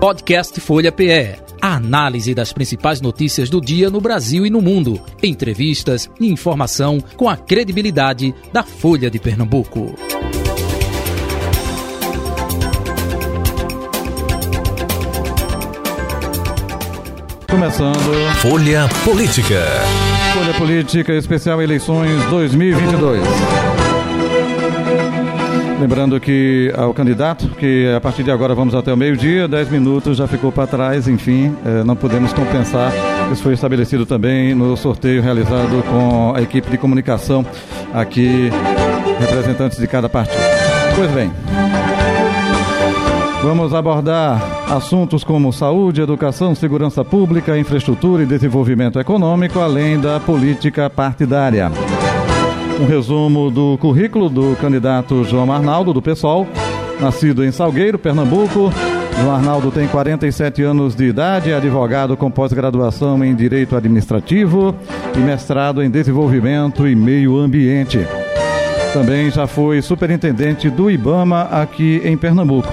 Podcast Folha PE. A análise das principais notícias do dia no Brasil e no mundo. Entrevistas e informação com a credibilidade da Folha de Pernambuco. Começando. Folha Política. Folha Política Especial Eleições 2022. Lembrando que ao candidato, que a partir de agora vamos até o meio-dia, 10 minutos já ficou para trás, enfim, eh, não podemos compensar. Isso foi estabelecido também no sorteio realizado com a equipe de comunicação aqui, representantes de cada partido. Pois bem, Vamos abordar assuntos como saúde, educação, segurança pública, infraestrutura e desenvolvimento econômico, além da política partidária. Um resumo do currículo do candidato João Arnaldo, do PSOL, nascido em Salgueiro, Pernambuco. João Arnaldo tem 47 anos de idade, é advogado com pós-graduação em Direito Administrativo e mestrado em Desenvolvimento e Meio Ambiente. Também já foi superintendente do IBAMA aqui em Pernambuco.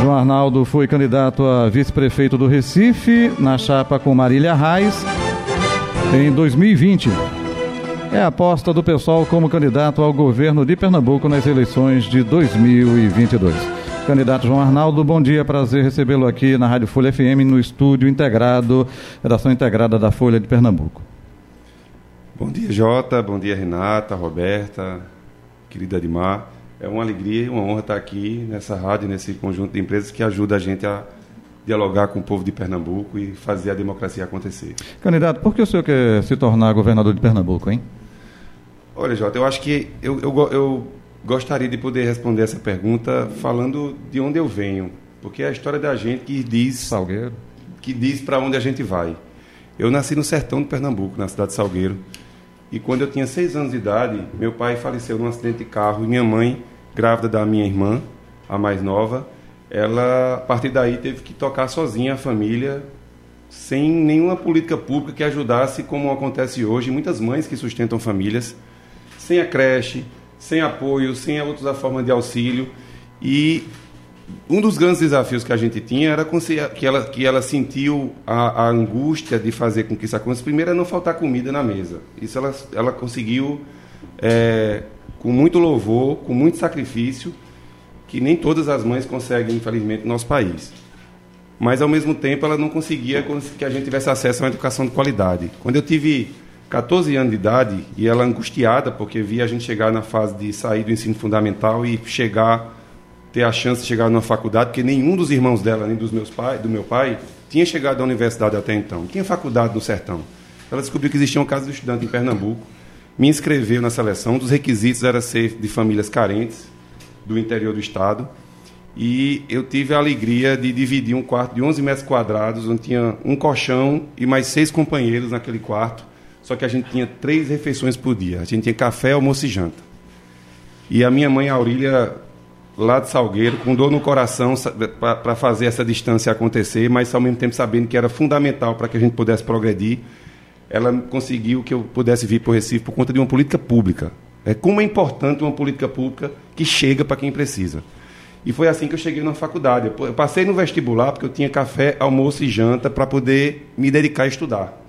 João Arnaldo foi candidato a vice-prefeito do Recife, na chapa com Marília Reis, em 2020. É a aposta do pessoal como candidato ao governo de Pernambuco nas eleições de 2022. Candidato João Arnaldo, bom dia, prazer recebê-lo aqui na Rádio Folha FM, no estúdio integrado, redação integrada da Folha de Pernambuco. Bom dia, Jota, bom dia, Renata, Roberta, querida Admar. É uma alegria e uma honra estar aqui nessa rádio, nesse conjunto de empresas que ajuda a gente a dialogar com o povo de Pernambuco e fazer a democracia acontecer. Candidato, por que o senhor quer se tornar governador de Pernambuco, hein? Olha, Jota, eu acho que eu, eu, eu gostaria de poder responder essa pergunta falando de onde eu venho, porque é a história da gente que diz Salgueiro. que diz para onde a gente vai. Eu nasci no sertão de Pernambuco, na cidade de Salgueiro, e quando eu tinha seis anos de idade, meu pai faleceu num acidente de carro e minha mãe grávida da minha irmã, a mais nova, ela, a partir daí, teve que tocar sozinha a família, sem nenhuma política pública que ajudasse, como acontece hoje, muitas mães que sustentam famílias, sem a creche, sem apoio, sem outras formas de auxílio. E um dos grandes desafios que a gente tinha era que ela, que ela sentiu a, a angústia de fazer com que isso acontecesse. Primeiro é não faltar comida na mesa. Isso ela, ela conseguiu é, com muito louvor, com muito sacrifício, que nem todas as mães conseguem, infelizmente, no nosso país. Mas, ao mesmo tempo, ela não conseguia que a gente tivesse acesso a uma educação de qualidade. Quando eu tive 14 anos de idade, e ela angustiada, porque via a gente chegar na fase de sair do ensino fundamental e chegar, ter a chance de chegar numa faculdade, porque nenhum dos irmãos dela, nem dos meus pai, do meu pai, tinha chegado à universidade até então. Tinha faculdade no sertão. Ela descobriu que existia um caso de estudante em Pernambuco, me inscreveu na seleção. Um dos requisitos era ser de famílias carentes do interior do estado. E eu tive a alegria de dividir um quarto de 11 metros quadrados, onde tinha um colchão e mais seis companheiros naquele quarto. Só que a gente tinha três refeições por dia. A gente tinha café, almoço e janta. E a minha mãe Aurília, lá de Salgueiro, com dor no coração para fazer essa distância acontecer, mas ao mesmo tempo sabendo que era fundamental para que a gente pudesse progredir ela conseguiu que eu pudesse vir para o Recife por conta de uma política pública. É como é importante uma política pública que chega para quem precisa. E foi assim que eu cheguei na faculdade. Eu passei no vestibular porque eu tinha café, almoço e janta para poder me dedicar a estudar.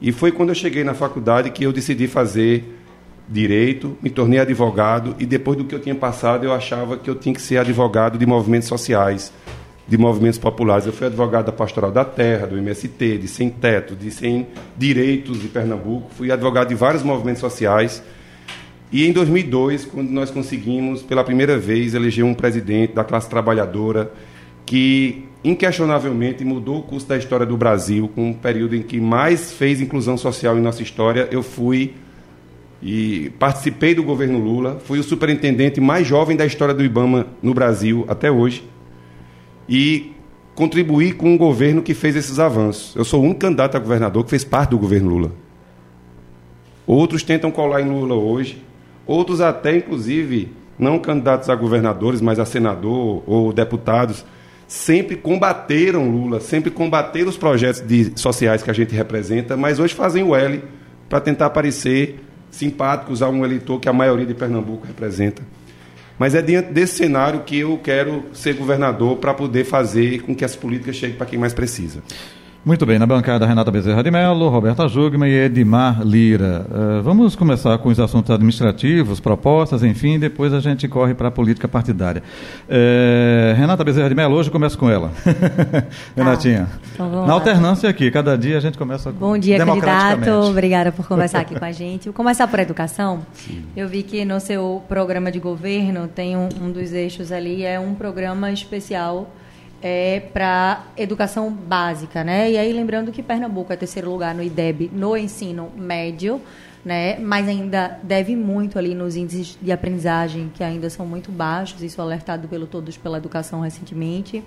E foi quando eu cheguei na faculdade que eu decidi fazer direito, me tornei advogado e depois do que eu tinha passado eu achava que eu tinha que ser advogado de movimentos sociais de movimentos populares. Eu fui advogado da Pastoral da Terra, do MST, de Sem Teto, de Sem Direitos de Pernambuco. Fui advogado de vários movimentos sociais. E em 2002, quando nós conseguimos, pela primeira vez, eleger um presidente da classe trabalhadora que, inquestionavelmente, mudou o curso da história do Brasil, com um período em que mais fez inclusão social em nossa história, eu fui e participei do governo Lula, fui o superintendente mais jovem da história do IBAMA no Brasil até hoje e contribuir com um governo que fez esses avanços. Eu sou único candidato a governador que fez parte do governo Lula. Outros tentam colar em Lula hoje, outros até, inclusive, não candidatos a governadores, mas a senador ou deputados, sempre combateram Lula, sempre combateram os projetos de, sociais que a gente representa, mas hoje fazem o L para tentar parecer simpáticos a um eleitor que a maioria de Pernambuco representa. Mas é diante desse cenário que eu quero ser governador para poder fazer com que as políticas cheguem para quem mais precisa. Muito bem, na bancada Renata Bezerra de Mello, Roberta Jugman e Edmar Lira. Uh, vamos começar com os assuntos administrativos, propostas, enfim, depois a gente corre para a política partidária. Uh, Renata Bezerra de Mello, hoje começo com ela. Renatinha. Ah, então na alternância aqui, cada dia a gente começa com Bom dia, candidato. Obrigada por conversar aqui com a gente. Vou começar por educação. Eu vi que no seu programa de governo tem um, um dos eixos ali, é um programa especial é, para educação básica, né? E aí lembrando que Pernambuco é terceiro lugar no IDEB no ensino médio, né? Mas ainda deve muito ali nos índices de aprendizagem que ainda são muito baixos, isso alertado pelo todos pela educação recentemente.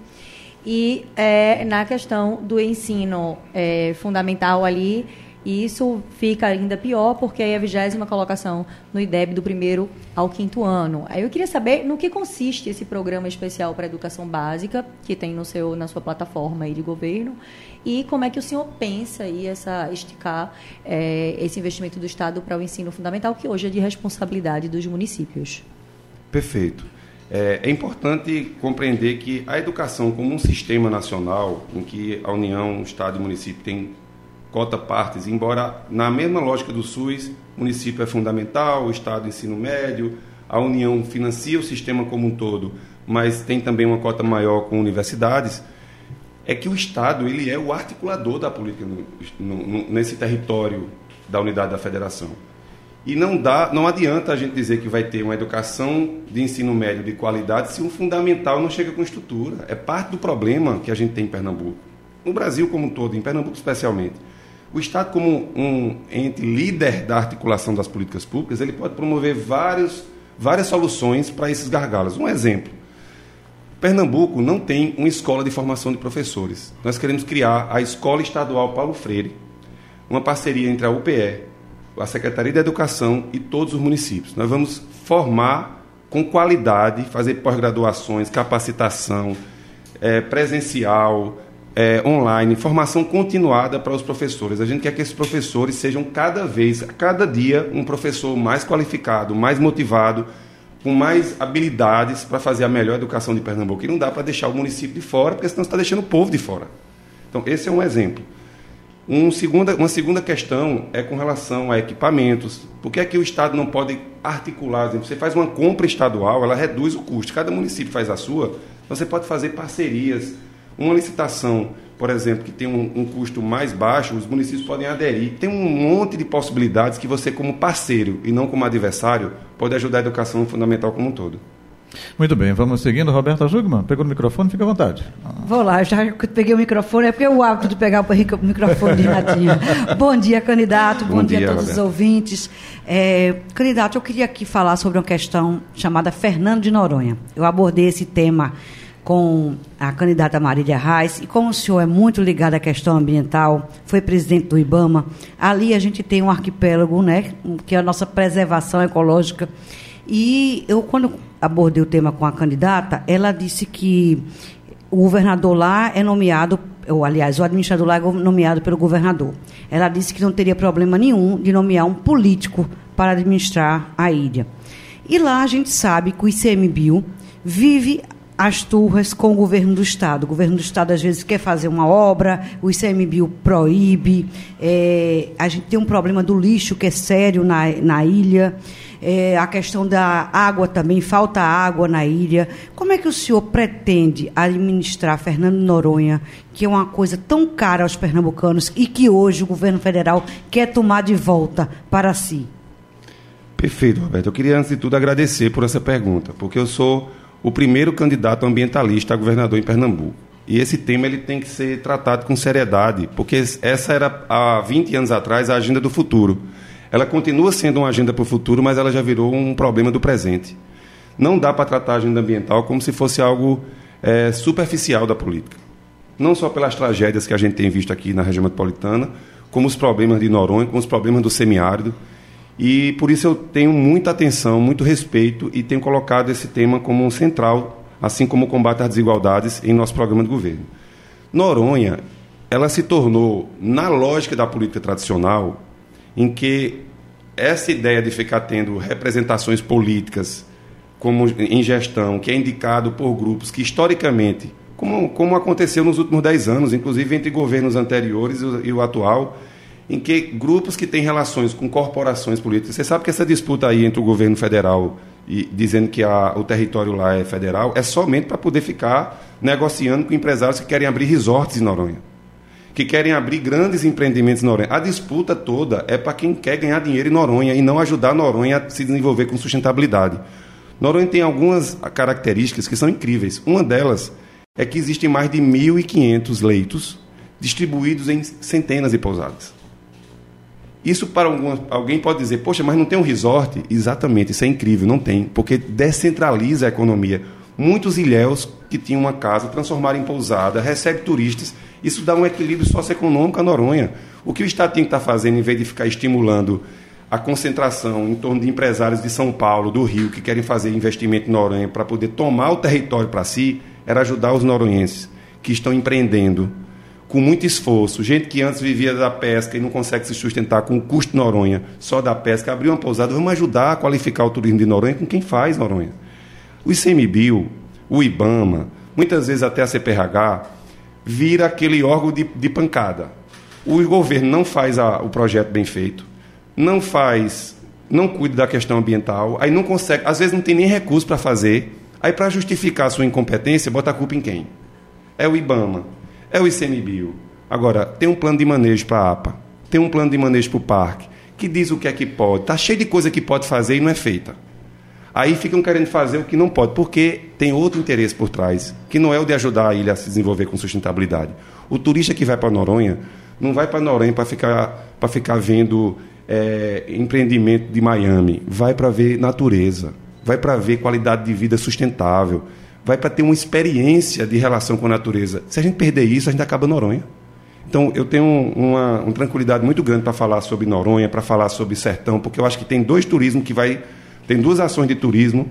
E é, na questão do ensino é, fundamental ali e isso fica ainda pior porque é a vigésima colocação no IDEB do primeiro ao quinto ano. Aí eu queria saber no que consiste esse programa especial para educação básica que tem no seu, na sua plataforma aí de governo e como é que o senhor pensa aí essa esticar é, esse investimento do Estado para o ensino fundamental que hoje é de responsabilidade dos municípios. Perfeito. É, é, importante compreender que a educação como um sistema nacional em que a União, o Estado e o município têm cota partes, embora na mesma lógica do SUS, o município é fundamental, o Estado ensino médio, a União financia o sistema como um todo, mas tem também uma cota maior com universidades, é que o Estado ele é o articulador da política no, no, nesse território da unidade da federação. E não dá, não adianta a gente dizer que vai ter uma educação de ensino médio de qualidade se um fundamental não chega com estrutura. É parte do problema que a gente tem em Pernambuco. No Brasil como um todo, em Pernambuco especialmente. O Estado, como um ente líder da articulação das políticas públicas, ele pode promover vários, várias soluções para esses gargalos. Um exemplo: Pernambuco não tem uma escola de formação de professores. Nós queremos criar a Escola Estadual Paulo Freire, uma parceria entre a UPE, a Secretaria de Educação e todos os municípios. Nós vamos formar com qualidade, fazer pós-graduações, capacitação é, presencial, é, online, formação continuada para os professores. A gente quer que esses professores sejam cada vez, cada dia, um professor mais qualificado, mais motivado, com mais habilidades para fazer a melhor educação de Pernambuco. E não dá para deixar o município de fora, porque senão está deixando o povo de fora. Então, esse é um exemplo. Um segunda, uma segunda questão é com relação a equipamentos. Por que é que o Estado não pode articular? Você faz uma compra estadual, ela reduz o custo. Cada município faz a sua. Você pode fazer parcerias uma licitação, por exemplo, que tem um, um, custo mais baixo, os municípios podem aderir. Tem um monte de possibilidades que você, como parceiro e não como adversário, pode ajudar a educação fundamental como um todo. Muito bem, vamos seguindo. Roberta Jugman, pegou o microfone, fica à vontade. Vou lá, já peguei o microfone, é porque é o hábito de pegar o microfone de Natinha. bom dia, candidato, bom, bom dia, dia, a todos Roberto. os ouvintes. É, candidato, eu queria aqui falar sobre uma questão chamada Fernando de Noronha. Eu abordei esse tema com a candidata Marília Reis, e como o senhor é muito ligado à questão ambiental, foi presidente do IBAMA, ali a gente tem um arquipélago, né, que é a nossa preservação ecológica. E eu, quando abordei o tema com a candidata, ela disse que o governador lá é nomeado, ou aliás, o administrador lá é nomeado pelo governador. Ela disse que não teria problema nenhum de nomear um político para administrar a ilha. E lá a gente sabe que o ICMBio vive as turras com o governo do Estado. O governo do Estado, às vezes, quer fazer uma obra, o ICMBio proíbe. É, a gente tem um problema do lixo, que é sério na, na ilha. É, a questão da água também, falta água na ilha. Como é que o senhor pretende administrar Fernando Noronha, que é uma coisa tão cara aos pernambucanos e que hoje o governo federal quer tomar de volta para si? Perfeito, Roberto. Eu queria, antes de tudo, agradecer por essa pergunta, porque eu sou o primeiro candidato ambientalista a governador em Pernambuco. E esse tema ele tem que ser tratado com seriedade, porque essa era, há 20 anos atrás, a agenda do futuro. Ela continua sendo uma agenda para o futuro, mas ela já virou um problema do presente. Não dá para tratar a agenda ambiental como se fosse algo é, superficial da política. Não só pelas tragédias que a gente tem visto aqui na região metropolitana, como os problemas de Noronha, como os problemas do semiárido. E por isso eu tenho muita atenção, muito respeito e tenho colocado esse tema como um central, assim como o combate às desigualdades em nosso programa de governo. Noronha, ela se tornou, na lógica da política tradicional, em que essa ideia de ficar tendo representações políticas como em gestão, que é indicado por grupos que historicamente, como, como aconteceu nos últimos 10 anos, inclusive entre governos anteriores e o, e o atual, em que grupos que têm relações com corporações políticas. Você sabe que essa disputa aí entre o governo federal e dizendo que a, o território lá é federal é somente para poder ficar negociando com empresários que querem abrir resorts em Noronha, que querem abrir grandes empreendimentos em Noronha. A disputa toda é para quem quer ganhar dinheiro em Noronha e não ajudar Noronha a se desenvolver com sustentabilidade. Noronha tem algumas características que são incríveis. Uma delas é que existem mais de 1.500 leitos distribuídos em centenas de pousadas. Isso para algum, alguém pode dizer, poxa, mas não tem um resort? Exatamente, isso é incrível, não tem, porque descentraliza a economia. Muitos ilhéus que tinham uma casa transformaram em pousada, recebe turistas, isso dá um equilíbrio socioeconômico a Noronha. O que o Estado tem que estar fazendo, em vez de ficar estimulando a concentração em torno de empresários de São Paulo, do Rio, que querem fazer investimento em Noronha para poder tomar o território para si, era ajudar os noronhenses que estão empreendendo com muito esforço, gente que antes vivia da pesca e não consegue se sustentar com o custo de Noronha, só da pesca, abriu uma pousada, vamos ajudar a qualificar o turismo de Noronha com quem faz Noronha. O ICMBio, o IBAMA, muitas vezes até a CPRH, vira aquele órgão de, de pancada. O governo não faz a, o projeto bem feito, não faz, não cuida da questão ambiental, aí não consegue, às vezes não tem nem recurso para fazer, aí para justificar a sua incompetência, bota a culpa em quem? É o IBAMA, é o ICMBio. Agora, tem um plano de manejo para a APA, tem um plano de manejo para o parque, que diz o que é que pode. Está cheio de coisa que pode fazer e não é feita. Aí ficam querendo fazer o que não pode, porque tem outro interesse por trás, que não é o de ajudar a ilha a se desenvolver com sustentabilidade. O turista que vai para Noronha não vai para Noronha para ficar, ficar vendo é, empreendimento de Miami, vai para ver natureza, vai para ver qualidade de vida sustentável, vai para ter uma experiência de relação com a natureza. Se a gente perder isso, a gente acaba Noronha. Então, eu tenho uma, uma tranquilidade muito grande para falar sobre Noronha, para falar sobre Sertão, porque eu acho que tem dois turismos que vai. Tem duas ações de turismo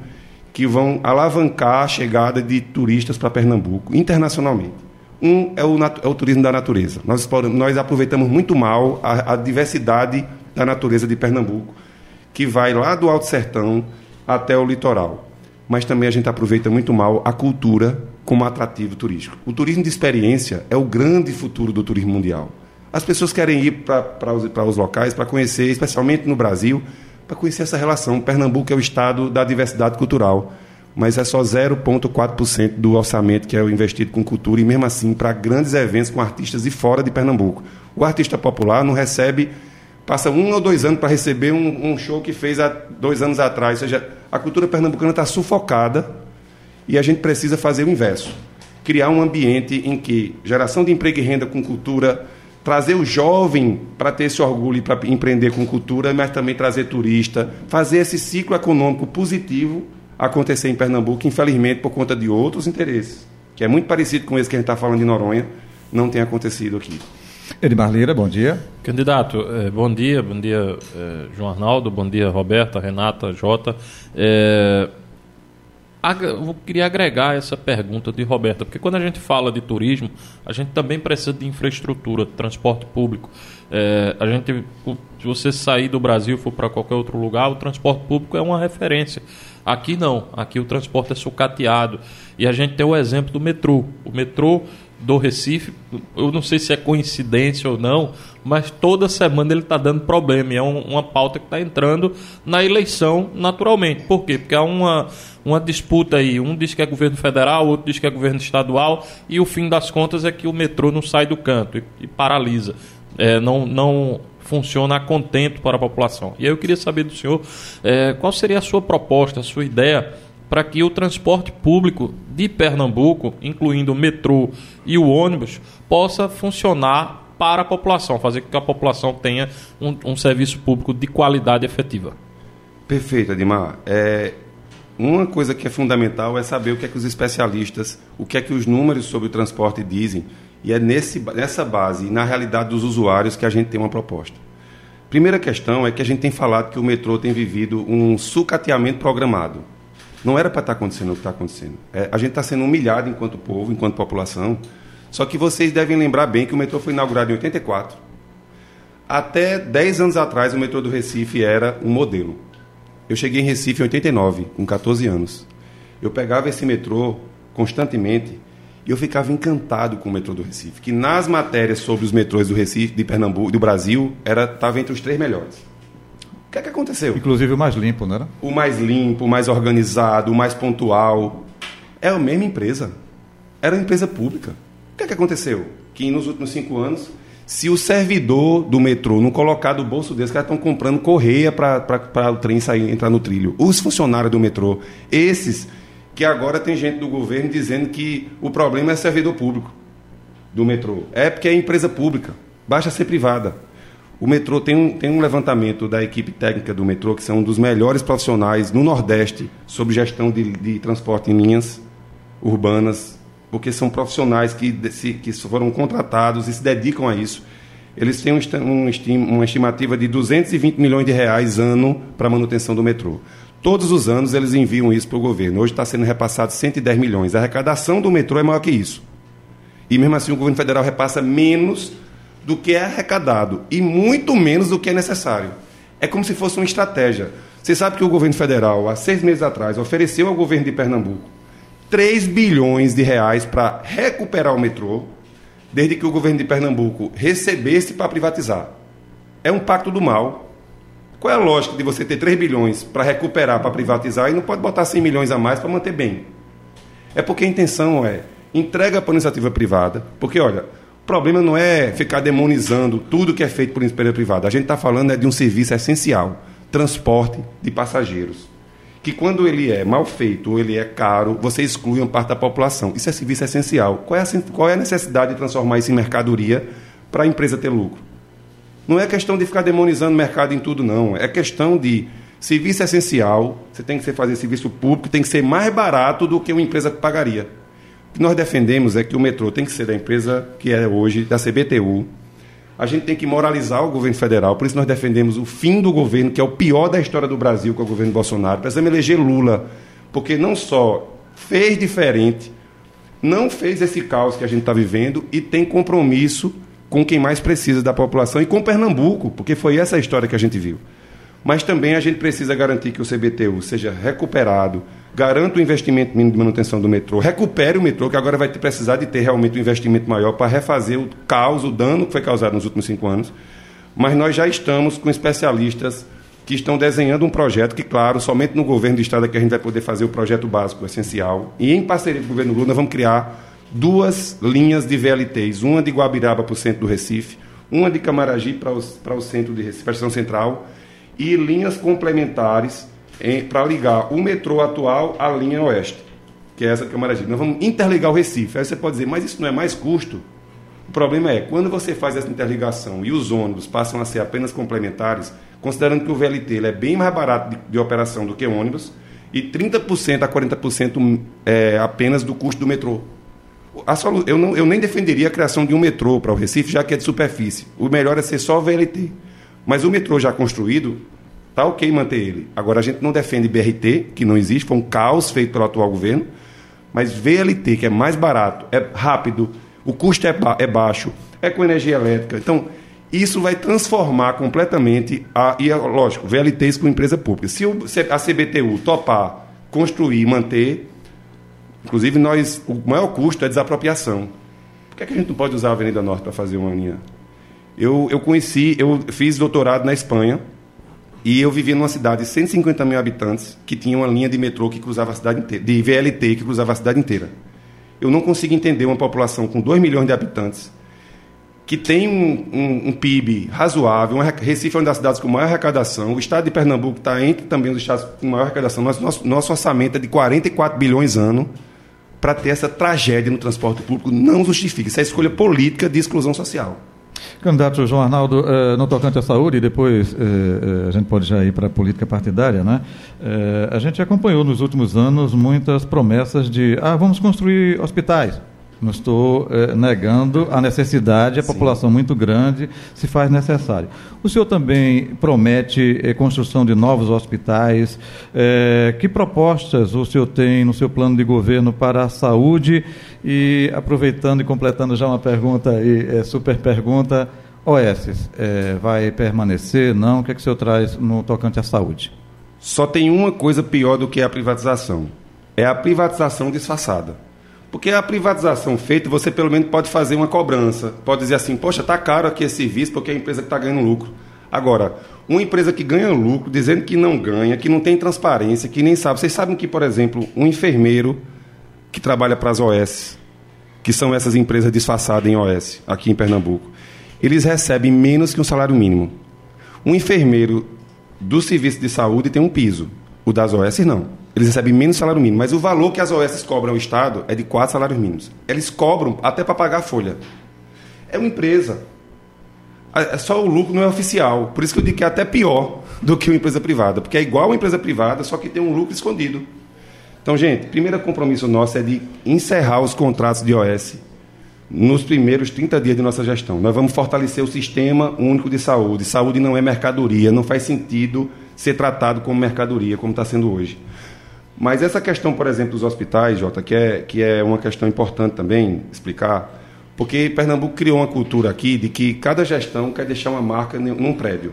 que vão alavancar a chegada de turistas para Pernambuco, internacionalmente. Um é o, é o, turismo da natureza. Nós, nós aproveitamos muito mal a, a diversidade da natureza de Pernambuco, que vai lá do Alto Sertão até o litoral mas também a gente aproveita muito mal a cultura como atrativo turístico. O turismo de experiência é o grande futuro do turismo mundial. As pessoas querem ir para os, os locais para conhecer, especialmente no Brasil, para conhecer essa relação. Pernambuco é o estado da diversidade cultural, mas é só 0,4% do orçamento que é investido com cultura, e mesmo assim, para grandes eventos com artistas de fora de Pernambuco. O artista popular não recebe passa um ou dois anos para receber um, um, show que fez há dois anos atrás. Ou seja, a cultura pernambucana está sufocada e a gente precisa fazer o inverso. Criar um ambiente em que geração de emprego e renda com cultura, trazer o jovem para ter esse orgulho para empreender com cultura, mas também trazer turista, fazer esse ciclo econômico positivo acontecer em Pernambuco, infelizmente por conta de outros interesses, que é muito parecido com esse que a gente está falando de Noronha, não tem acontecido aqui. Edmar Lira, bom dia. Candidato, eh, bom dia, bom dia eh, João Arnaldo, bom dia Roberta, Renata, Jota. É, eu queria agregar essa pergunta de Roberta, porque quando a gente fala de turismo, a gente também precisa de infraestrutura, de transporte público. É, a gente, se você sair do Brasil e for para qualquer outro lugar, o transporte público é uma referência. Aqui não, aqui o transporte é sucateado. E a gente tem o exemplo do metrô. O metrô do Recife, eu não sei se é coincidência ou não, mas toda semana ele está dando problema. E é um, uma pauta que está entrando na eleição naturalmente. Por quê? Porque há uma, uma disputa aí. Um diz que é governo federal, outro diz que é governo estadual, e o fim das contas é que o metrô não sai do canto e, e paralisa. É, não, não funciona a contento para a população. E aí eu queria saber do senhor é, qual seria a sua proposta, a sua ideia para que o transporte público de Pernambuco, incluindo o metrô e o ônibus, possa funcionar para a população, fazer com que a população tenha um, um serviço público de qualidade efetiva. Perfeito, Ademar. É, uma coisa que é fundamental é saber o que é que os especialistas, o que é que os números sobre o transporte dizem, e é nesse, nessa base, na realidade dos usuários, que a gente tem uma proposta. Primeira questão é que a gente tem falado que o metrô tem vivido um sucateamento programado. Não era para estar tá acontecendo o que está acontecendo. É, a gente está sendo humilhado enquanto povo, enquanto população. Só que vocês devem lembrar bem que o metrô foi inaugurado em 84. Até 10 anos atrás, o metrô do Recife era um modelo. Eu cheguei em Recife em 89, com 14 anos. Eu pegava esse metrô constantemente e eu ficava encantado com o metrô do Recife, que nas matérias sobre os metrôs do Recife, de Pernambuco, do Brasil, era estava entre os três melhores. O que é que aconteceu? Inclusive o mais limpo, não era? O mais limpo, o mais organizado, o mais pontual. É a mesma empresa. Era uma empresa pública. O que é que aconteceu? Que nos últimos cinco anos se o servidor do metrô não colocar do bolso deles, caras estão comprando correia para o trem sair, entrar no trilho. Os funcionários do metrô, esses que agora tem gente do governo dizendo que o problema é servidor público do metrô. É porque é empresa pública, basta ser privada. O metrô tem um, tem um levantamento da equipe técnica do metrô, que são um dos melhores profissionais no Nordeste sobre gestão de, de transporte em linhas urbanas porque são profissionais que, que foram contratados e se dedicam a isso. Eles têm um, uma estimativa de 220 milhões de reais ano para manutenção do metrô. Todos os anos eles enviam isso para o governo. Hoje está sendo repassado 110 milhões. A arrecadação do metrô é maior que isso. E mesmo assim o governo federal repassa menos do que é arrecadado e muito menos do que é necessário. É como se fosse uma estratégia. Você sabe que o governo federal, há seis meses atrás, ofereceu ao governo de Pernambuco 3 bilhões de reais para recuperar o metrô, desde que o governo de Pernambuco recebesse para privatizar. É um pacto do mal. Qual é a lógica de você ter 3 bilhões para recuperar, para privatizar, e não pode botar 100 milhões a mais para manter bem? É porque a intenção é entrega para a iniciativa privada, porque, olha, problema não é ficar demonizando tudo que é feito por empresa privada. A gente está falando é de um serviço essencial, transporte de passageiros que quando ele é mal feito ou ele é caro, você exclui uma parte da população. Isso é serviço essencial. Qual é a, qual é a necessidade de transformar isso em mercadoria para a empresa ter lucro? Não é questão de ficar demonizando o mercado em tudo, não. É questão de serviço essencial, você tem que fazer serviço público, tem que ser mais barato do que uma empresa que pagaria. Que nós defendemos é que o metrô tem que ser da empresa que é hoje, da CBTU, a gente tem que moralizar o governo federal. Por isso nós defendemos o fim do governo, que é o pior da história do Brasil, que é o governo Bolsonaro. Precisamos eleger Lula, porque não só fez diferente, não fez esse caos que a gente está vivendo e tem compromisso com quem mais precisa da população e com Pernambuco, porque foi essa a história que a gente viu. Mas também a gente precisa garantir que o CBTU seja recuperado, garanta o investimento mínimo de manutenção do metrô, recupere o metrô, que agora vai precisar de ter realmente um investimento maior para refazer o caos, o dano que foi causado nos últimos cinco anos. Mas nós já estamos com especialistas que estão desenhando um projeto que, claro, somente no governo do Estado é que a gente vai poder fazer o projeto básico essencial. E em parceria com o governo Lula, nós vamos criar duas linhas de VLTs, uma de Guabiraba para o centro do Recife, uma de Camaragibe para o, para o centro de Recife, para a central, e linhas complementares para ligar o metrô atual à linha oeste, que é essa que é Maragibe. Nós vamos interligar o Recife. Aí você pode dizer, mas isso não é mais custo? O problema é, quando você faz essa interligação e os ônibus passam a ser apenas complementares, considerando que o VLT é bem mais barato de, de operação do que ônibus, e 30% a 40% é, apenas do custo do metrô. Solu... eu, não, eu nem defenderia a criação de um metrô para o Recife, já que é de superfície. O melhor é ser só VLT. Mas o metrô já construído, Está ok manter ele. Agora, a gente não defende BRT, que não existe, foi um caos feito pelo atual governo, mas VLT, que é mais barato, é rápido, o custo é, ba é baixo, é com energia elétrica. Então, isso vai transformar completamente, a, e é lógico, VLTs com empresa pública. Se, o, se a CBTU topar construir e manter, inclusive nós, o maior custo é desapropriação. Por que, é que a gente não pode usar a Avenida Norte para fazer uma linha? Eu, eu conheci, eu fiz doutorado na Espanha, e eu vivia numa cidade de 150 mil habitantes que tinha uma linha de metrô que cruzava a cidade inteira, de VLT que cruzava a cidade inteira. Eu não consigo entender uma população com 2 milhões de habitantes que tem um, um, um PIB razoável, uma, Recife é uma das cidades com maior arrecadação, o estado de Pernambuco está entre também os estados com maior arrecadação, nosso, nosso orçamento é de 44 bilhões ano para ter essa tragédia no transporte público, não justifica. Isso é escolha política de exclusão social. Candidato João Arnaldo, eh, no tocante à saúde, depois eh, eh, a gente pode já ir para a política partidária, né? a gente acompanhou nos últimos anos muitas promessas de, ah, vamos construir hospitais. Não estou eh, negando a necessidade, a Sim. população muito grande se faz necessário. O senhor também promete eh, construção de novos hospitais. Eh, que propostas o senhor tem no seu plano de governo para a saúde? E aproveitando e completando já uma pergunta aí, super pergunta, OS, vai permanecer? Não? O que, é que o senhor traz no tocante à saúde? Só tem uma coisa pior do que a privatização. É a privatização disfarçada. Porque a privatização feita, você pelo menos pode fazer uma cobrança. Pode dizer assim, poxa, está caro aqui esse serviço porque é a empresa que está ganhando lucro. Agora, uma empresa que ganha lucro, dizendo que não ganha, que não tem transparência, que nem sabe. Vocês sabem que, por exemplo, um enfermeiro que trabalha para as OS, que são essas empresas disfarçadas em OS, aqui em Pernambuco, eles recebem menos que um salário mínimo. Um enfermeiro do serviço de saúde tem um piso, o das OS não. Eles recebem menos salário mínimo, mas o valor que as OS cobram ao Estado é de quatro salários mínimos. Eles cobram até para pagar a folha. É uma empresa. É só o lucro não é oficial. Por isso que eu digo que é até pior do que uma empresa privada, porque é igual uma empresa privada, só que tem um lucro escondido. Então, gente, primeiro compromisso nosso é de encerrar os contratos de OS nos primeiros 30 dias de nossa gestão. Nós vamos fortalecer o sistema único de saúde. Saúde não é mercadoria, não faz sentido ser tratado como mercadoria, como está sendo hoje. Mas essa questão, por exemplo, dos hospitais, Jota, que é, que é uma questão importante também explicar, porque Pernambuco criou uma cultura aqui de que cada gestão quer deixar uma marca num prédio.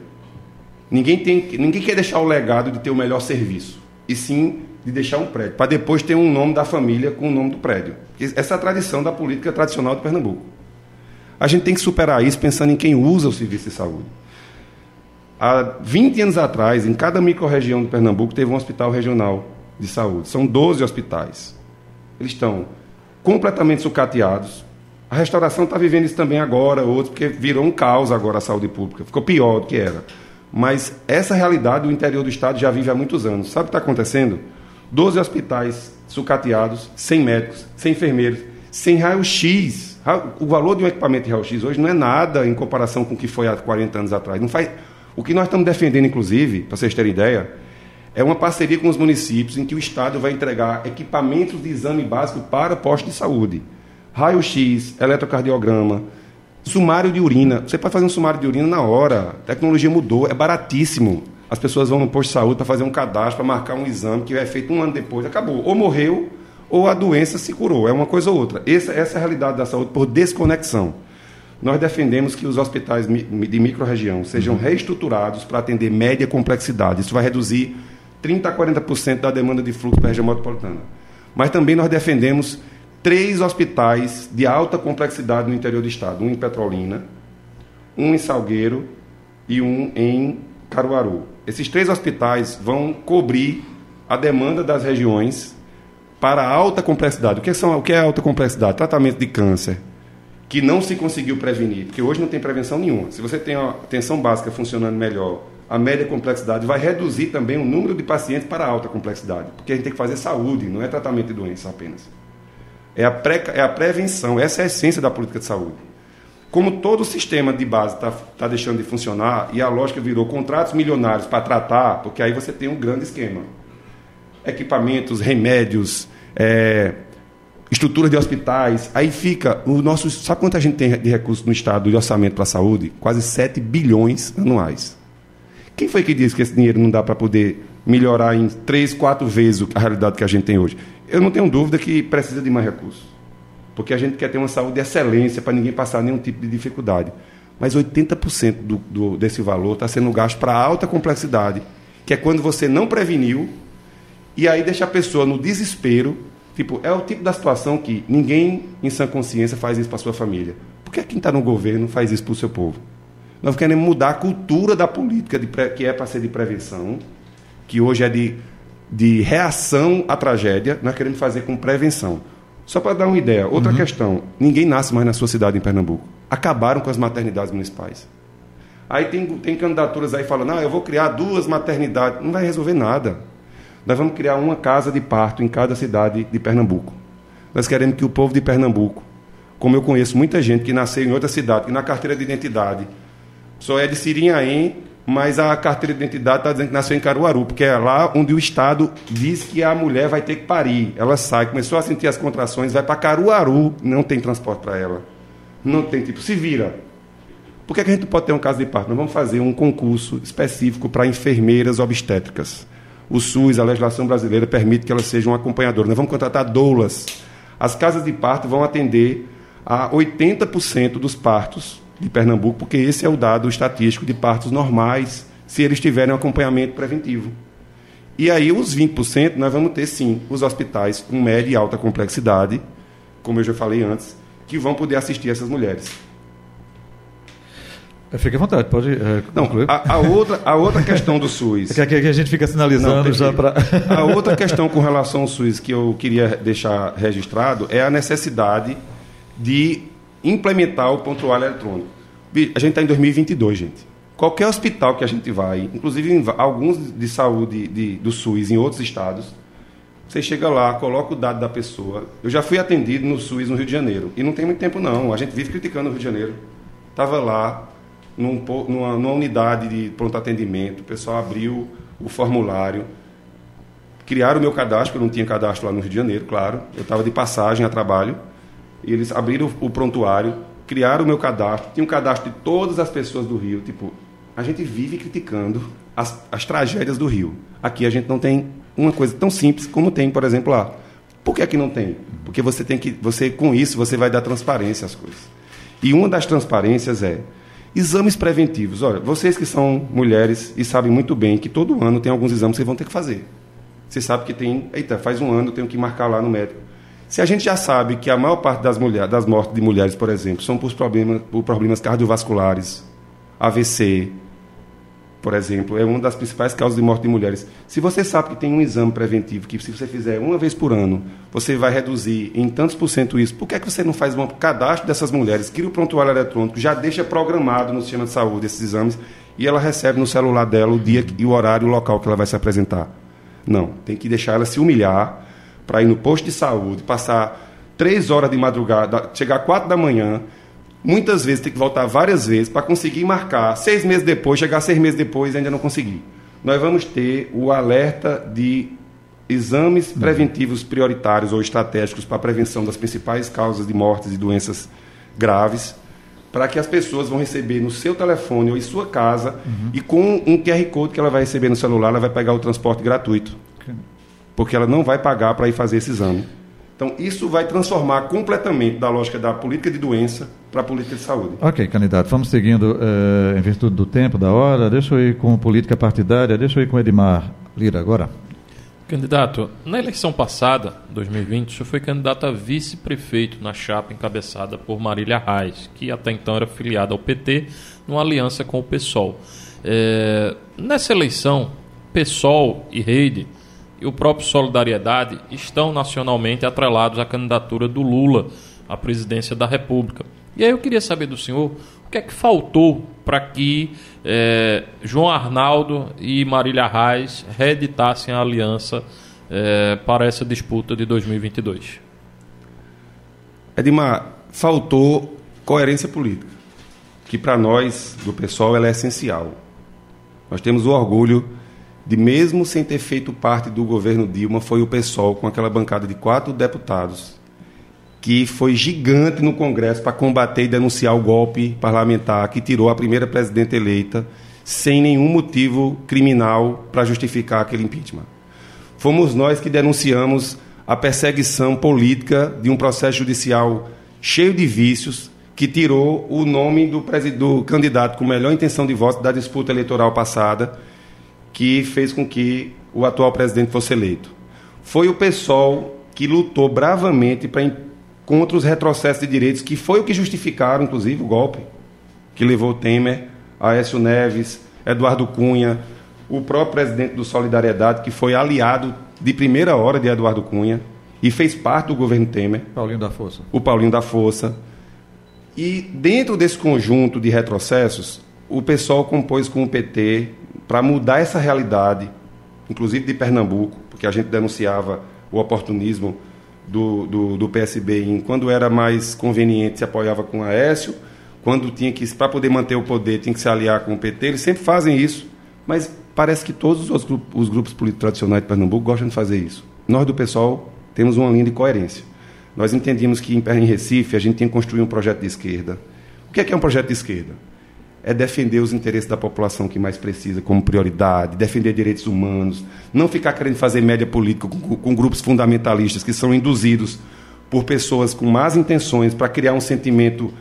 Ninguém, tem, ninguém quer deixar o legado de ter o melhor serviço, e sim de deixar um prédio, para depois ter um nome da família com o nome do prédio. Essa é a tradição da política tradicional de Pernambuco. A gente tem que superar isso pensando em quem usa o serviço de saúde. Há 20 anos atrás, em cada microrregião de Pernambuco, teve um hospital regional de saúde. São 12 hospitais. Eles estão completamente sucateados. A restauração está vivendo isso também agora, outros, porque virou um caos agora a saúde pública. Ficou pior do que era. Mas essa realidade o interior do estado já vive há muitos anos. Sabe o que está acontecendo? 12 hospitais sucateados, sem médicos, sem enfermeiros, sem raio-x. O valor de um equipamento de raio-x hoje não é nada em comparação com o que foi há 40 anos atrás. Não faz... O que nós estamos defendendo, inclusive, para vocês terem ideia, é uma parceria com os municípios em que o Estado vai entregar equipamentos de exame básico para postos de saúde. Raio-x, eletrocardiograma, sumário de urina. Você pode fazer um sumário de urina na hora. A tecnologia mudou, é baratíssimo as pessoas vão no posto de saúde para fazer um cadastro, para marcar um exame que é feito um ano depois, acabou. Ou morreu, ou a doença se curou. É uma coisa ou outra. Essa, essa é a realidade da saúde por desconexão. Nós defendemos que os hospitais de microrregião sejam uhum. reestruturados para atender média complexidade. Isso vai reduzir 30% a 40% da demanda de fluxo para a região metropolitana. Mas também nós defendemos três hospitais de alta complexidade no interior do estado: um em Petrolina, um em Salgueiro e um em Caruaru. Esses três hospitais vão cobrir a demanda das regiões para alta complexidade. O que, são, o que é alta complexidade? Tratamento de câncer, que não se conseguiu prevenir, porque hoje não tem prevenção nenhuma. Se você tem a atenção básica funcionando melhor, a média complexidade vai reduzir também o número de pacientes para alta complexidade, porque a gente tem que fazer saúde, não é tratamento de doença apenas. É a, pré, é a prevenção, essa é a essência da política de saúde. Como todo o sistema de base está tá deixando de funcionar e a lógica virou contratos milionários para tratar, porque aí você tem um grande esquema. Equipamentos, remédios, é, estrutura de hospitais, aí fica o nosso. Sabe quanto a gente tem de recursos no Estado de orçamento para a saúde? Quase 7 bilhões anuais. Quem foi que disse que esse dinheiro não dá para poder melhorar em três, quatro vezes a realidade que a gente tem hoje? Eu não tenho dúvida que precisa de mais recursos porque a gente quer ter uma saúde de excelência para ninguém passar nenhum tipo de dificuldade. Mas 80% do, do, desse valor está sendo gasto para alta complexidade, que é quando você não preveniu e aí deixa a pessoa no desespero. Tipo, é o tipo da situação que ninguém em sã consciência faz isso para sua família. Por que quem está no governo faz isso para o seu povo? Nós queremos mudar a cultura da política, de, que é para ser de prevenção, que hoje é de, de reação à tragédia, nós queremos fazer com prevenção. Só para dar uma ideia, outra uhum. questão: ninguém nasce mais na sua cidade em Pernambuco. Acabaram com as maternidades municipais. Aí tem, tem candidaturas aí falando, ah, eu vou criar duas maternidades. Não vai resolver nada. Nós vamos criar uma casa de parto em cada cidade de Pernambuco. Nós queremos que o povo de Pernambuco, como eu conheço muita gente que nasceu em outra cidade, que na carteira de identidade só é de Sirinhaém mas a carteira de identidade está dizendo que nasceu em Caruaru, porque é lá onde o Estado diz que a mulher vai ter que parir. Ela sai, começou a sentir as contrações, vai para Caruaru, não tem transporte para ela. Não tem tipo, se vira. Por que, é que a gente pode ter um caso de parto? Nós vamos fazer um concurso específico para enfermeiras obstétricas. O SUS, a legislação brasileira, permite que elas sejam acompanhadoras. Nós vamos contratar doulas. As casas de parto vão atender a 80% dos partos de Pernambuco, porque esse é o dado estatístico de partos normais, se eles tiverem um acompanhamento preventivo. E aí, os 20%, nós vamos ter sim os hospitais com média e alta complexidade, como eu já falei antes, que vão poder assistir essas mulheres. Fique à vontade, pode é, Não, a, a, outra, a outra questão do SUS. É que, a gente fica sinalizando Não, já para. a outra questão com relação ao SUS que eu queria deixar registrado é a necessidade de implementar o pontual eletrônico. A gente está em 2022, gente. Qualquer hospital que a gente vai, inclusive alguns de saúde de, do SUS em outros estados, você chega lá, coloca o dado da pessoa. Eu já fui atendido no SUS no Rio de Janeiro. E não tem muito tempo, não. A gente vive criticando o Rio de Janeiro. Estava lá, num, numa, numa unidade de pronto atendimento, o pessoal abriu o formulário, criaram o meu cadastro, eu não tinha cadastro lá no Rio de Janeiro, claro. Eu estava de passagem a trabalho. E eles abriram o prontuário, criaram o meu cadastro, tinha um cadastro de todas as pessoas do Rio. Tipo, a gente vive criticando as, as tragédias do Rio. Aqui a gente não tem uma coisa tão simples como tem, por exemplo, lá. Por que aqui não tem? Porque você tem que, você com isso você vai dar transparência às coisas. E uma das transparências é exames preventivos. Olha, vocês que são mulheres e sabem muito bem que todo ano tem alguns exames que vocês vão ter que fazer. Você sabe que tem, eita, faz um ano eu tenho que marcar lá no médico. Se a gente já sabe que a maior parte das mulheres, das mortes de mulheres, por exemplo, são por problemas, por problemas cardiovasculares, AVC, por exemplo, é uma das principais causas de morte de mulheres. Se você sabe que tem um exame preventivo, que se você fizer uma vez por ano, você vai reduzir em tantos por cento isso, por que, é que você não faz um cadastro dessas mulheres, cria o prontuário eletrônico, já deixa programado no sistema de saúde esses exames e ela recebe no celular dela o dia e o horário e o local que ela vai se apresentar? Não, tem que deixar ela se humilhar para ir no posto de saúde, passar três horas de madrugada, chegar quatro da manhã, muitas vezes tem que voltar várias vezes para conseguir marcar seis meses depois, chegar seis meses depois e ainda não conseguir. Nós vamos ter o alerta de exames uhum. preventivos prioritários ou estratégicos para a prevenção das principais causas de mortes e doenças graves, para que as pessoas vão receber no seu telefone ou em sua casa uhum. e com um QR Code que ela vai receber no celular, ela vai pegar o transporte gratuito. Porque ela não vai pagar para ir fazer esse exame. Então, isso vai transformar completamente da lógica da política de doença para a política de saúde. Ok, candidato. Vamos seguindo uh, em virtude do tempo, da hora. Deixa eu ir com política partidária. Deixa eu ir com Edmar Lira agora. Candidato, na eleição passada, 2020, o senhor foi candidato a vice-prefeito na chapa encabeçada por Marília Reis, que até então era filiada ao PT, numa aliança com o PSOL. É, nessa eleição, PSOL e Reide e o próprio Solidariedade estão nacionalmente atrelados à candidatura do Lula à presidência da República. E aí eu queria saber do senhor o que é que faltou para que é, João Arnaldo e Marília Reis reeditassem a aliança é, para essa disputa de 2022. Edmar, faltou coerência política, que para nós, do pessoal, é essencial. Nós temos o orgulho de mesmo sem ter feito parte do governo Dilma, foi o PSOL com aquela bancada de quatro deputados que foi gigante no Congresso para combater e denunciar o golpe parlamentar que tirou a primeira presidenta eleita sem nenhum motivo criminal para justificar aquele impeachment. Fomos nós que denunciamos a perseguição política de um processo judicial cheio de vícios que tirou o nome do, do candidato com melhor intenção de voto da disputa eleitoral passada que fez com que o atual presidente fosse eleito. Foi o PSOL que lutou bravamente para contra os retrocessos de direitos, que foi o que justificaram, inclusive, o golpe que levou Temer, Aécio Neves, Eduardo Cunha, o próprio presidente do Solidariedade, que foi aliado de primeira hora de Eduardo Cunha e fez parte do governo Temer. Paulinho da Força. O Paulinho da Força. E dentro desse conjunto de retrocessos, o pessoal compôs com o PT para mudar essa realidade, inclusive de Pernambuco, porque a gente denunciava o oportunismo do, do, do PSB em quando era mais conveniente se apoiava com a Aécio, quando tinha que, para poder manter o poder, tinha que se aliar com o PT, eles sempre fazem isso, mas parece que todos os grupos, os grupos políticos tradicionais de Pernambuco gostam de fazer isso. Nós do pessoal temos uma linha de coerência. Nós entendíamos que em Recife a gente tinha que construir um projeto de esquerda. O que é, que é um projeto de esquerda? É defender os interesses da população que mais precisa como prioridade, defender direitos humanos, não ficar querendo fazer média política com, com grupos fundamentalistas que são induzidos por pessoas com más intenções para criar um sentimento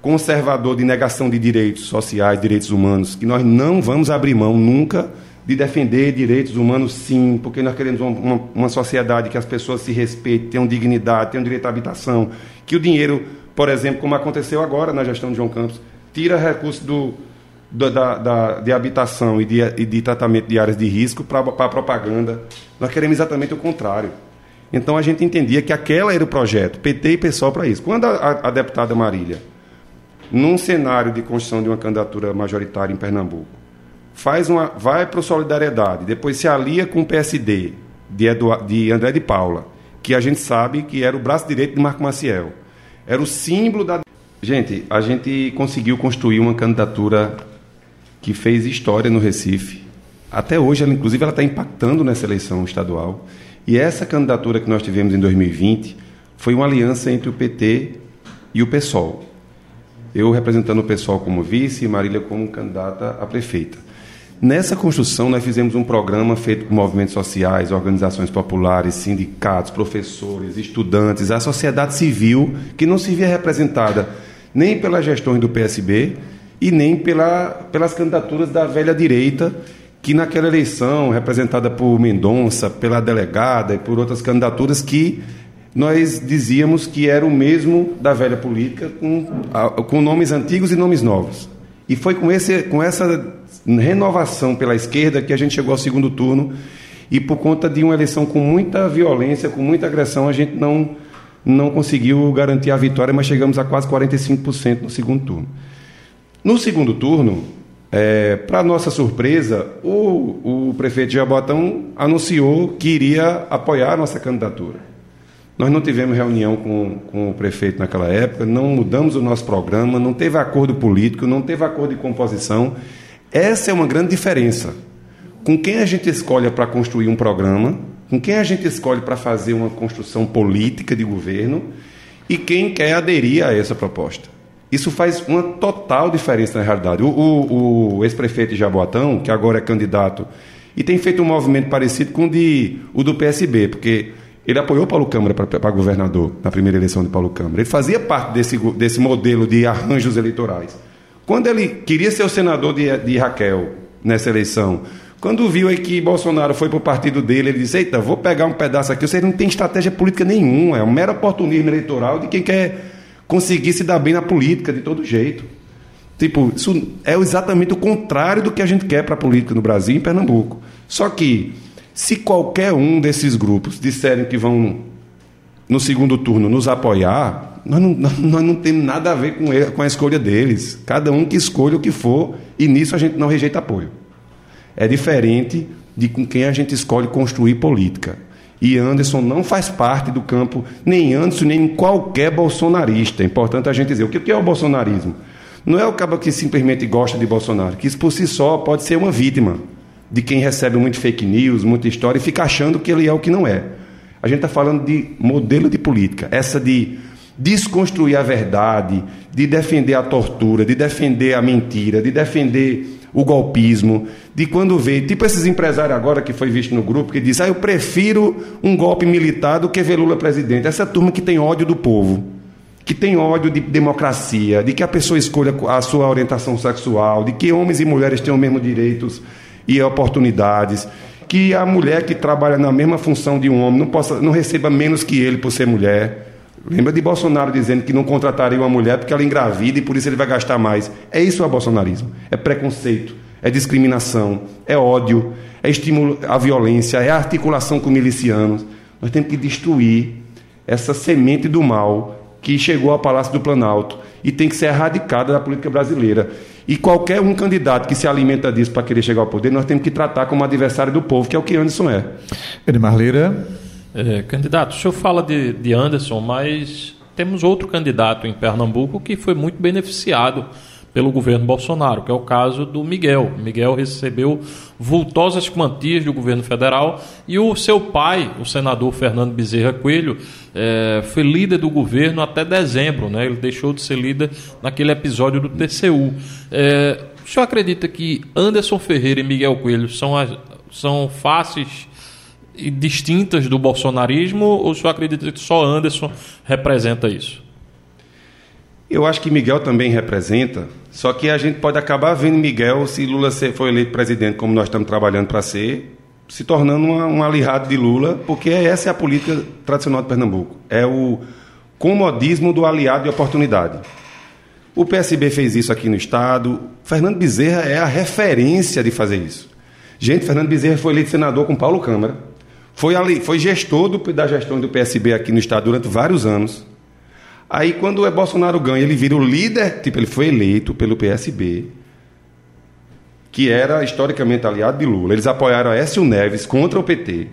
conservador de negação de direitos sociais, direitos humanos, que nós não vamos abrir mão nunca de defender direitos humanos, sim, porque nós queremos uma, uma, uma sociedade que as pessoas se respeitem, tenham dignidade, tenham direito à habitação, que o dinheiro, por exemplo, como aconteceu agora na gestão de João Campos, tira recursos do, do da, da, de habitação e de, e de tratamento de áreas de risco para a propaganda. Nós queremos exatamente o contrário. Então a gente entendia que aquela era o projeto, PT e PSOL para isso. Quando a, a, a deputada Marília, num cenário de construção de uma candidatura majoritária em Pernambuco, faz uma, vai para o Solidariedade, depois se alia com o PSD de, Eduard, de André de Paula, que a gente sabe que era o braço direito de Marco Maciel. Era o símbolo da. Gente, a gente conseguiu construir uma candidatura que fez história no Recife. Até hoje, ela, inclusive, ela está impactando nessa eleição estadual. E essa candidatura que nós tivemos em 2020 foi uma aliança entre o PT e o PSOL. Eu representando o PSOL como vice e Marília como candidata a prefeita. Nessa construção, nós fizemos um programa feito por movimentos sociais, organizações populares, sindicatos, professores, estudantes, a sociedade civil, que não se via representada nem pelas gestões do PSB e nem pela, pelas candidaturas da velha direita, que naquela eleição, representada por Mendonça, pela delegada e por outras candidaturas que nós dizíamos que era o mesmo da velha política, com, com nomes antigos e nomes novos. E foi com, esse, com essa renovação pela esquerda que a gente chegou ao segundo turno e por conta de uma eleição com muita violência, com muita agressão, a gente não, não conseguiu garantir a vitória, mas chegamos a quase 45% no segundo turno. No segundo turno, é, Para nossa surpresa, o, o prefeito de Jabotão anunciou que iria apoiar a nossa candidatura. Nós não tivemos reunião com, com o prefeito naquela época, não mudamos o nosso programa, não teve acordo político, não teve acordo de composição. Essa é uma grande diferença. Com quem a gente escolhe para construir um programa, com quem a gente escolhe para fazer uma construção política de governo e quem quer aderir a essa proposta. Isso faz uma total diferença na realidade. O, o, o ex-prefeito de Jaboatão, que agora é candidato, e tem feito um movimento parecido com o, de, o do PSB, porque ele apoiou Paulo Câmara para governador na primeira eleição de Paulo Câmara. Ele fazia parte desse, desse modelo de arranjos eleitorais. Quando ele queria ser o senador de, de Raquel nessa eleição, quando viu aí que Bolsonaro foi para o partido dele, ele disse: Eita, vou pegar um pedaço aqui. Você não tem estratégia política nenhuma, é um mero oportunismo eleitoral de quem quer conseguir se dar bem na política de todo jeito. Tipo, isso é exatamente o contrário do que a gente quer para a política no Brasil e em Pernambuco. Só que, se qualquer um desses grupos disserem que vão, no segundo turno, nos apoiar, nós não, nós não temos nada a ver com, ele, com a escolha deles. Cada um que escolha o que for, e nisso a gente não rejeita apoio. É diferente de com quem a gente escolhe construir política. E Anderson não faz parte do campo, nem Anderson, nem qualquer bolsonarista. É importante a gente dizer. O que é o bolsonarismo? Não é o cabo que simplesmente gosta de Bolsonaro, que isso por si só pode ser uma vítima de quem recebe muito fake news, muita história e fica achando que ele é o que não é. A gente está falando de modelo de política, essa de desconstruir a verdade, de defender a tortura, de defender a mentira, de defender o golpismo, de quando vê, tipo esses empresários agora que foi visto no grupo, que diz, ah, eu prefiro um golpe militar do que ver Lula presidente. Essa turma que tem ódio do povo, que tem ódio de democracia, de que a pessoa escolha a sua orientação sexual, de que homens e mulheres tenham os mesmos direitos e oportunidades, que a mulher que trabalha na mesma função de um homem não, possa, não receba menos que ele por ser mulher. Lembra de Bolsonaro dizendo que não contrataria uma mulher porque ela engravida e por isso ele vai gastar mais. É isso o bolsonarismo. É preconceito, é discriminação, é ódio, é estímulo à violência, é articulação com milicianos. Nós temos que destruir essa semente do mal que chegou ao Palácio do Planalto e tem que ser erradicada da política brasileira. E qualquer um candidato que se alimenta disso para querer chegar ao poder, nós temos que tratar como adversário do povo, que é o que Anderson é. Edmar Lira. É, candidato, o senhor fala de, de Anderson, mas temos outro candidato em Pernambuco que foi muito beneficiado pelo governo Bolsonaro, que é o caso do Miguel. Miguel recebeu vultosas quantias do governo federal e o seu pai, o senador Fernando Bezerra Coelho, é, foi líder do governo até dezembro. Né? Ele deixou de ser líder naquele episódio do TCU. É, o senhor acredita que Anderson Ferreira e Miguel Coelho são, as, são faces distintas do bolsonarismo ou o senhor acredita que só Anderson representa isso? Eu acho que Miguel também representa, Só que a gente pode acabar vendo Miguel, se Lula for eleito presidente, como nós estamos trabalhando para ser, se tornando uma, um aliado de Lula, porque essa é a política tradicional de Pernambuco. É o comodismo do aliado de oportunidade. O PSB fez isso aqui no Estado. Fernando Bezerra é a referência de fazer isso. Gente, Fernando Bezerra foi eleito senador com Paulo Câmara. Foi, ali, foi gestor do, da gestão do PSB aqui no Estado durante vários anos. Aí, quando o Bolsonaro ganha, ele vira o líder, tipo, ele foi eleito pelo PSB, que era historicamente aliado de Lula. Eles apoiaram a Écio Neves contra o PT.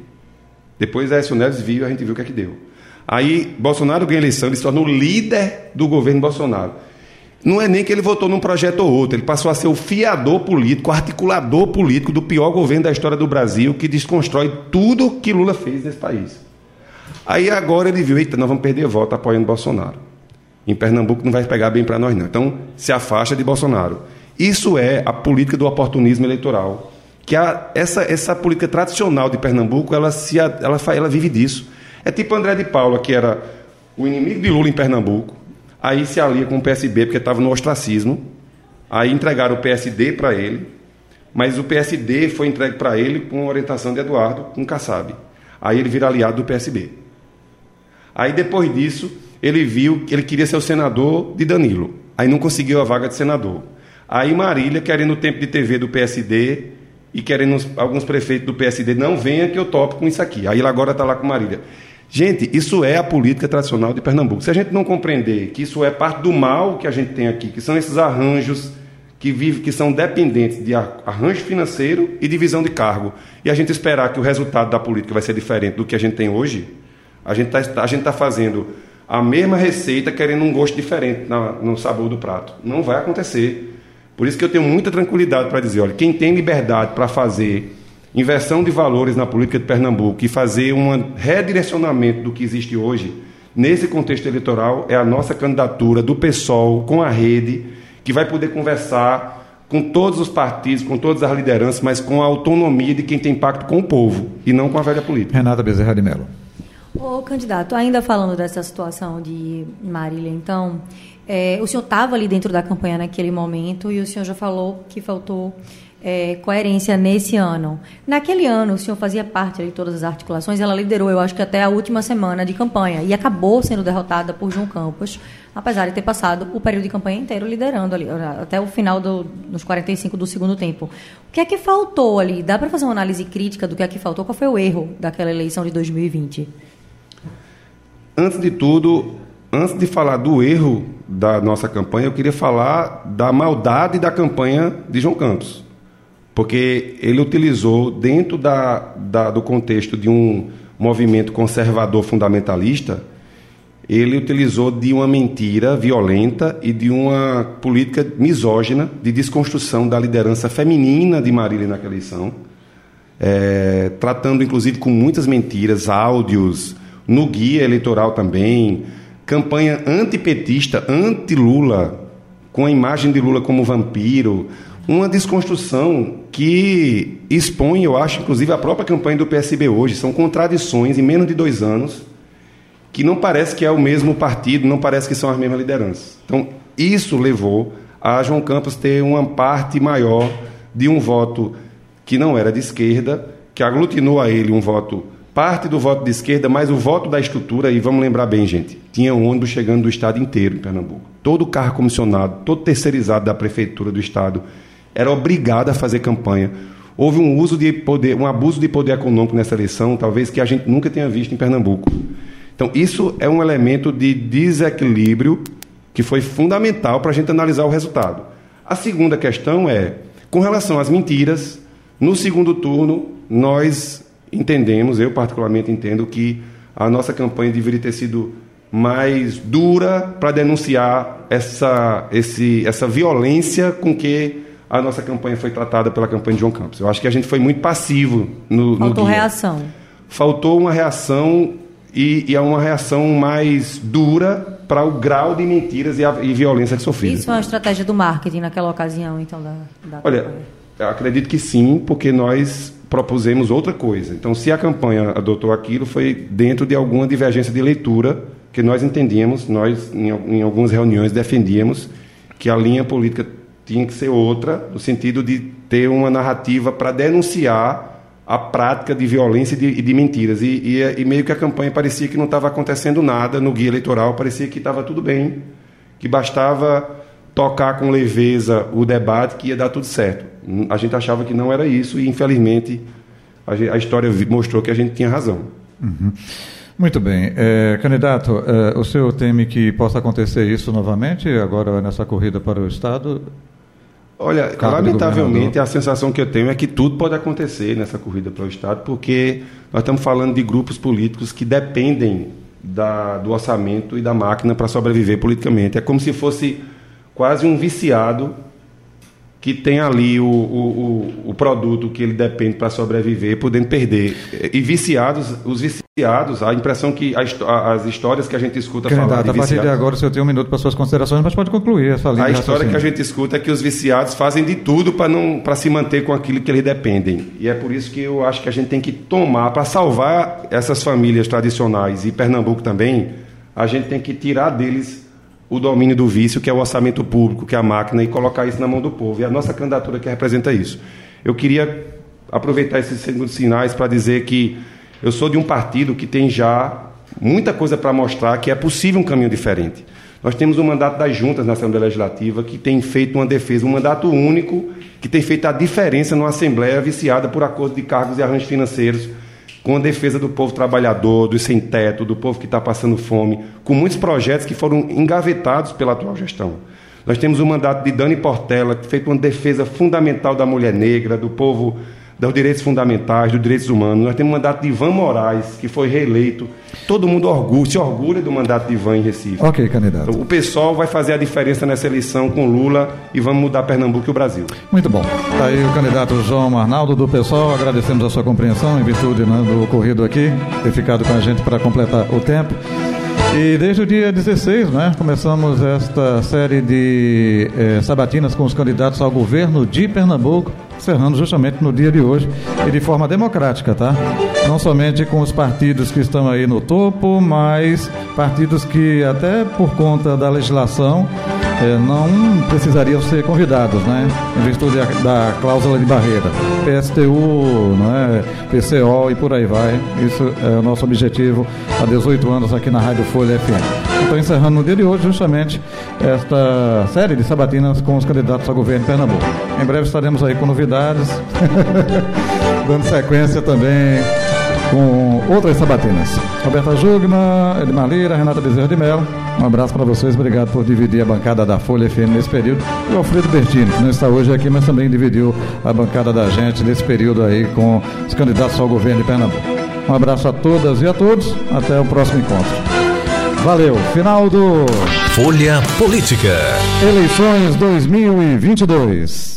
Depois a Écio Neves viu, a gente viu o que é que deu. Aí, Bolsonaro ganha a eleição, ele se tornou líder do governo Bolsonaro. Não é nem que ele votou num projeto ou outro, ele passou a ser o fiador político, o articulador político do pior governo da história do Brasil, que desconstrói tudo que Lula fez nesse país. Aí agora ele viu, eita, nós vamos perder voto apoiando Bolsonaro. Em Pernambuco não vai pegar bem para nós, não. Então, se afasta de Bolsonaro. Isso é a política do oportunismo eleitoral. Que a, essa, essa política tradicional de Pernambuco, ela, se, ela, ela vive disso. É tipo André de Paula, que era o inimigo de Lula em Pernambuco, aí se alia com o PSB, porque estava no ostracismo, aí entregaram o PSD para ele, mas o PSD foi entregue para ele com orientação de Eduardo, com Kassab. Aí ele vira aliado do PSB. Aí depois disso, ele viu que ele queria ser o senador de Danilo. Aí não conseguiu a vaga de senador. Aí Marília, querendo o tempo de TV do PSD e querendo alguns prefeitos do PSD, não venha que eu topo com isso aqui. Aí ele agora está lá com Marília. Gente, isso é a política tradicional de Pernambuco. Se a gente não compreender que isso é parte do mal que a gente tem aqui, que são esses arranjos que vivem, que são dependentes de arranjo financeiro e divisão de cargo, e a gente esperar que o resultado da política vai ser diferente do que a gente tem hoje, a gente está tá fazendo a mesma receita querendo um gosto diferente na, no sabor do prato. Não vai acontecer. Por isso que eu tenho muita tranquilidade para dizer, olha, quem tem liberdade para fazer inversão de valores na política de Pernambuco e fazer um redirecionamento do que existe hoje, nesse contexto eleitoral, é a nossa candidatura do PSOL com a rede, que vai poder conversar com todos os partidos, com todas as lideranças, mas com a autonomia de quem tem pacto com o povo e não com a velha política. Renata Bezerra de Mello. Ô, candidato, ainda falando dessa situação de Marília, então, é, o senhor estava ali dentro da campanha naquele momento e o senhor já falou que faltou é, coerência nesse ano. Naquele ano, o senhor fazia parte de todas as articulações, ela liderou, eu acho que até a última semana de campanha, e acabou sendo derrotada por João Campos, apesar de ter passado o período de campanha inteiro liderando ali, até o final do, dos 45 do segundo tempo. O que é que faltou ali? Dá para fazer uma análise crítica do que é que faltou? Qual foi o erro daquela eleição de 2020? Antes de tudo, antes de falar do erro da nossa campanha, eu queria falar da maldade da campanha de João Campos. Porque ele utilizou, dentro da, da, do contexto de um movimento conservador fundamentalista, ele utilizou de uma mentira violenta e de uma política misógina de desconstrução da liderança feminina de Marília naquela eleição, é, tratando inclusive com muitas mentiras, áudios, no guia eleitoral também, campanha antipetista, anti-Lula, com a imagem de Lula como vampiro, uma desconstrução que expõe, eu acho, inclusive a própria campanha do PSB hoje. São contradições em menos de dois anos que não parece que é o mesmo partido, não parece que são as mesmas lideranças. Então, isso levou a João Campos ter uma parte maior de um voto que não era de esquerda, que aglutinou a ele um voto parte do voto de esquerda, mas o voto da estrutura, e vamos lembrar bem, gente, tinha um ônibus chegando do estado inteiro em Pernambuco. Todo carro comissionado, todo terceirizado da prefeitura do estado era obrigado a fazer campanha. Houve um uso de poder, um abuso de poder econômico nessa eleição, talvez que a gente nunca tenha visto em Pernambuco. Então, isso é um elemento de desequilíbrio que foi fundamental para a gente analisar o resultado. A segunda questão é, com relação às mentiras, no segundo turno, nós entendemos, eu particularmente entendo, que a nossa campanha deveria ter sido mais dura para denunciar essa, esse, essa violência com que a nossa campanha foi tratada pela campanha de João Campos. Eu acho que a gente foi muito passivo no Faltou no reação. Faltou uma reação e, e é uma reação mais dura para o grau de mentiras e, a, e violência que sofreu. Isso é uma estratégia do marketing naquela ocasião, então, da, da Olha, campanha. acredito que sim, porque nós propusemos outra coisa. Então, se a campanha adotou aquilo, foi dentro de alguma divergência de leitura que nós entendíamos, nós, em, em algumas reuniões, defendíamos que a linha política tinha que ser outra, no sentido de ter uma narrativa para denunciar a prática de violência e de, de mentiras. E, e, e, meio que a campanha parecia que não estava acontecendo nada no guia eleitoral, parecia que estava tudo bem, que bastava tocar com leveza o debate que ia dar tudo certo. A gente achava que não era isso e, infelizmente, a, a história mostrou que a gente tinha razão. Uhum. Muito bem. É, candidato, é, o senhor teme que possa acontecer isso novamente, agora nessa corrida para o Estado? Olha, lamentavelmente a sensação que eu tenho é que tudo pode acontecer nessa corrida para o Estado, porque nós estamos falando de grupos políticos que dependem da, do orçamento e da máquina para sobreviver politicamente. É como se fosse quase um viciado que tem ali o, o, o, produto que ele depende para sobreviver, podendo perder. E viciados, os viciados, a impressão que a, as histórias que a gente escuta Candidato, falar de a partir de agora o senhor tem um minuto para suas considerações, mas pode concluir essa linha A história que a gente escuta é que os viciados fazem de tudo para não para se manter com aquilo que eles dependem. E é por isso que eu acho que a gente tem que tomar para salvar essas famílias tradicionais e Pernambuco também, a gente tem que tirar deles o domínio do vício, que é o orçamento público, que é a máquina, e colocar isso na mão do povo. E a nossa candidatura que representa isso. Eu queria aproveitar esses segundos sinais para dizer que eu sou de um partido que tem já muita coisa para mostrar que é possível um caminho diferente. Nós temos o um mandato das juntas na Assembleia Legislativa, que tem feito uma defesa, um mandato único, que tem feito a diferença numa Assembleia viciada por acordo de cargos e arranjos financeiros com a defesa do povo trabalhador, do sem-teto, do povo que está passando fome, com muitos projetos que foram engavetados pela atual gestão. Nós temos o mandato de Dani Portela, que fez uma defesa fundamental da mulher negra, do povo dos direitos fundamentais, dos direitos humanos. Nós temos o mandato de Ivan Moraes, que foi reeleito. Todo mundo orgulha, se orgulha do mandato de Ivan em Recife. Ok, candidato. Então, o pessoal vai fazer a diferença nessa eleição com Lula e vamos mudar Pernambuco e o Brasil. Muito bom. Está aí o candidato João Arnaldo do PSOL. Agradecemos a sua compreensão em virtude né, do ocorrido aqui, ter ficado com a gente para completar o tempo. E desde o dia 16, né, começamos esta série de eh, sabatinas com os candidatos ao governo de Pernambuco encerrando justamente no dia de hoje e de forma democrática, tá? Não somente com os partidos que estão aí no topo, mas partidos que até por conta da legislação é, não precisariam ser convidados, né? Em virtude da, cláusula de barreira. PSTU, né? PCO e por aí vai. Isso é o nosso objetivo há 18 anos aqui na Rádio Folha FM. Estou encerrando no dia de hoje justamente esta série de sabatinas com os candidatos ao governo de Pernambuco. Em breve estaremos aí com novidades, dando sequência também com outras sabatinas. Roberta Jugman, Edmar Lira, Renata Bezerra de Mello. Um abraço para vocês, obrigado por dividir a bancada da Folha FM nesse período. E o Alfredo Bertini, que não está hoje aqui, mas também dividiu a bancada da gente nesse período aí com os candidatos ao governo de Pernambuco. Um abraço a todas e a todos, até o próximo encontro. Valeu, final do Folha Política. Eleições 2022.